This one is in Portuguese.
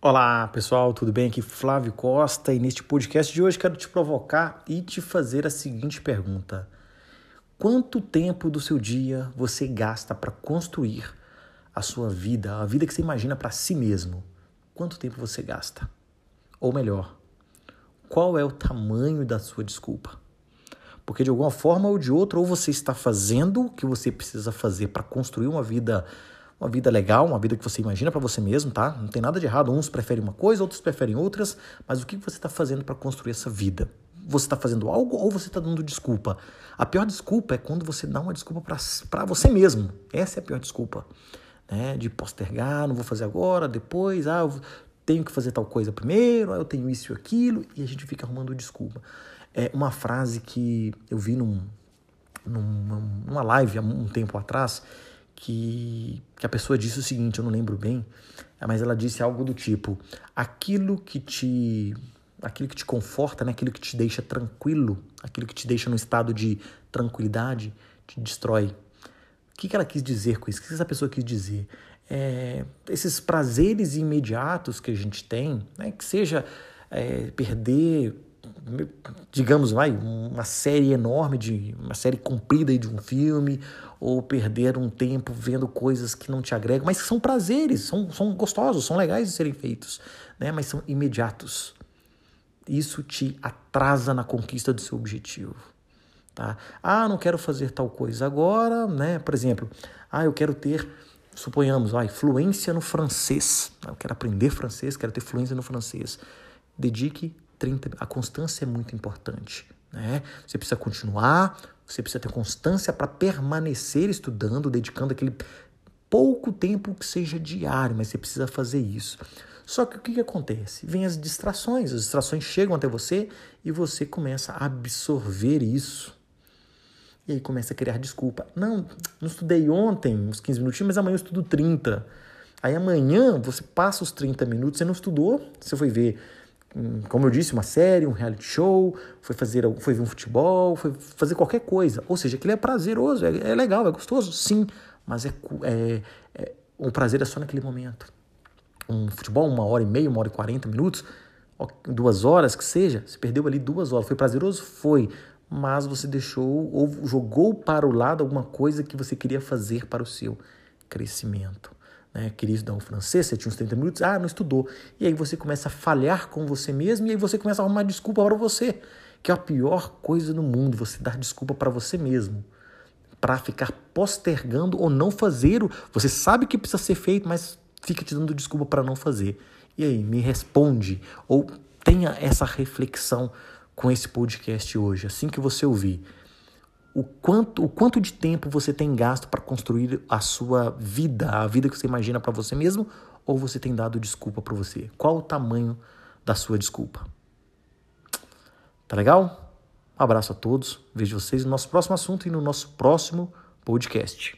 Olá pessoal, tudo bem? Aqui Flávio Costa e neste podcast de hoje quero te provocar e te fazer a seguinte pergunta: Quanto tempo do seu dia você gasta para construir a sua vida, a vida que você imagina para si mesmo? Quanto tempo você gasta? Ou melhor, qual é o tamanho da sua desculpa? Porque de alguma forma ou de outra, ou você está fazendo o que você precisa fazer para construir uma vida uma vida legal, uma vida que você imagina para você mesmo, tá? Não tem nada de errado. Uns preferem uma coisa, outros preferem outras, mas o que você está fazendo para construir essa vida? Você está fazendo algo ou você está dando desculpa? A pior desculpa é quando você dá uma desculpa para você mesmo. Essa é a pior desculpa. Né? De postergar, não vou fazer agora, depois, ah, eu tenho que fazer tal coisa primeiro, ah, eu tenho isso e aquilo, e a gente fica arrumando desculpa. É uma frase que eu vi num, num, numa live há um tempo atrás, que, que a pessoa disse o seguinte, eu não lembro bem, mas ela disse algo do tipo: aquilo que te aquilo que te conforta, né? aquilo que te deixa tranquilo, aquilo que te deixa no estado de tranquilidade, te destrói. O que, que ela quis dizer com isso? O que essa pessoa quis dizer? É, esses prazeres imediatos que a gente tem, né? que seja é, perder digamos, vai, uma série enorme de uma série comprida de um filme ou perder um tempo vendo coisas que não te agregam, mas são prazeres, são, são gostosos, são legais de serem feitos, né? Mas são imediatos. Isso te atrasa na conquista do seu objetivo, tá? Ah, não quero fazer tal coisa agora, né? Por exemplo, ah, eu quero ter suponhamos, vai, fluência no francês. Eu quero aprender francês, quero ter fluência no francês. Dedique 30. A constância é muito importante. Né? Você precisa continuar, você precisa ter constância para permanecer estudando, dedicando aquele pouco tempo que seja diário, mas você precisa fazer isso. Só que o que, que acontece? Vem as distrações, as distrações chegam até você e você começa a absorver isso. E aí começa a criar desculpa. Não, não estudei ontem uns 15 minutinhos, mas amanhã eu estudo 30. Aí amanhã você passa os 30 minutos, você não estudou, você foi ver como eu disse, uma série, um reality show, foi fazer foi ver um futebol, foi fazer qualquer coisa. Ou seja, aquilo é prazeroso, é, é legal, é gostoso, sim, mas é, é, é, o prazer é só naquele momento. Um futebol, uma hora e meia, uma hora e quarenta minutos, duas horas, que seja, você perdeu ali duas horas. Foi prazeroso? Foi. Mas você deixou ou jogou para o lado alguma coisa que você queria fazer para o seu crescimento né, queria estudar um francês, você tinha uns 30 minutos, ah, não estudou. E aí você começa a falhar com você mesmo e aí você começa a arrumar desculpa para você, que é a pior coisa no mundo, você dar desculpa para você mesmo. Para ficar postergando ou não fazer o. Você sabe que precisa ser feito, mas fica te dando desculpa para não fazer. E aí, me responde, ou tenha essa reflexão com esse podcast hoje, assim que você ouvir o quanto, o quanto de tempo você tem gasto para construir a sua vida, a vida que você imagina para você mesmo, ou você tem dado desculpa para você? Qual o tamanho da sua desculpa? Tá legal? Um abraço a todos, vejo vocês no nosso próximo assunto e no nosso próximo podcast.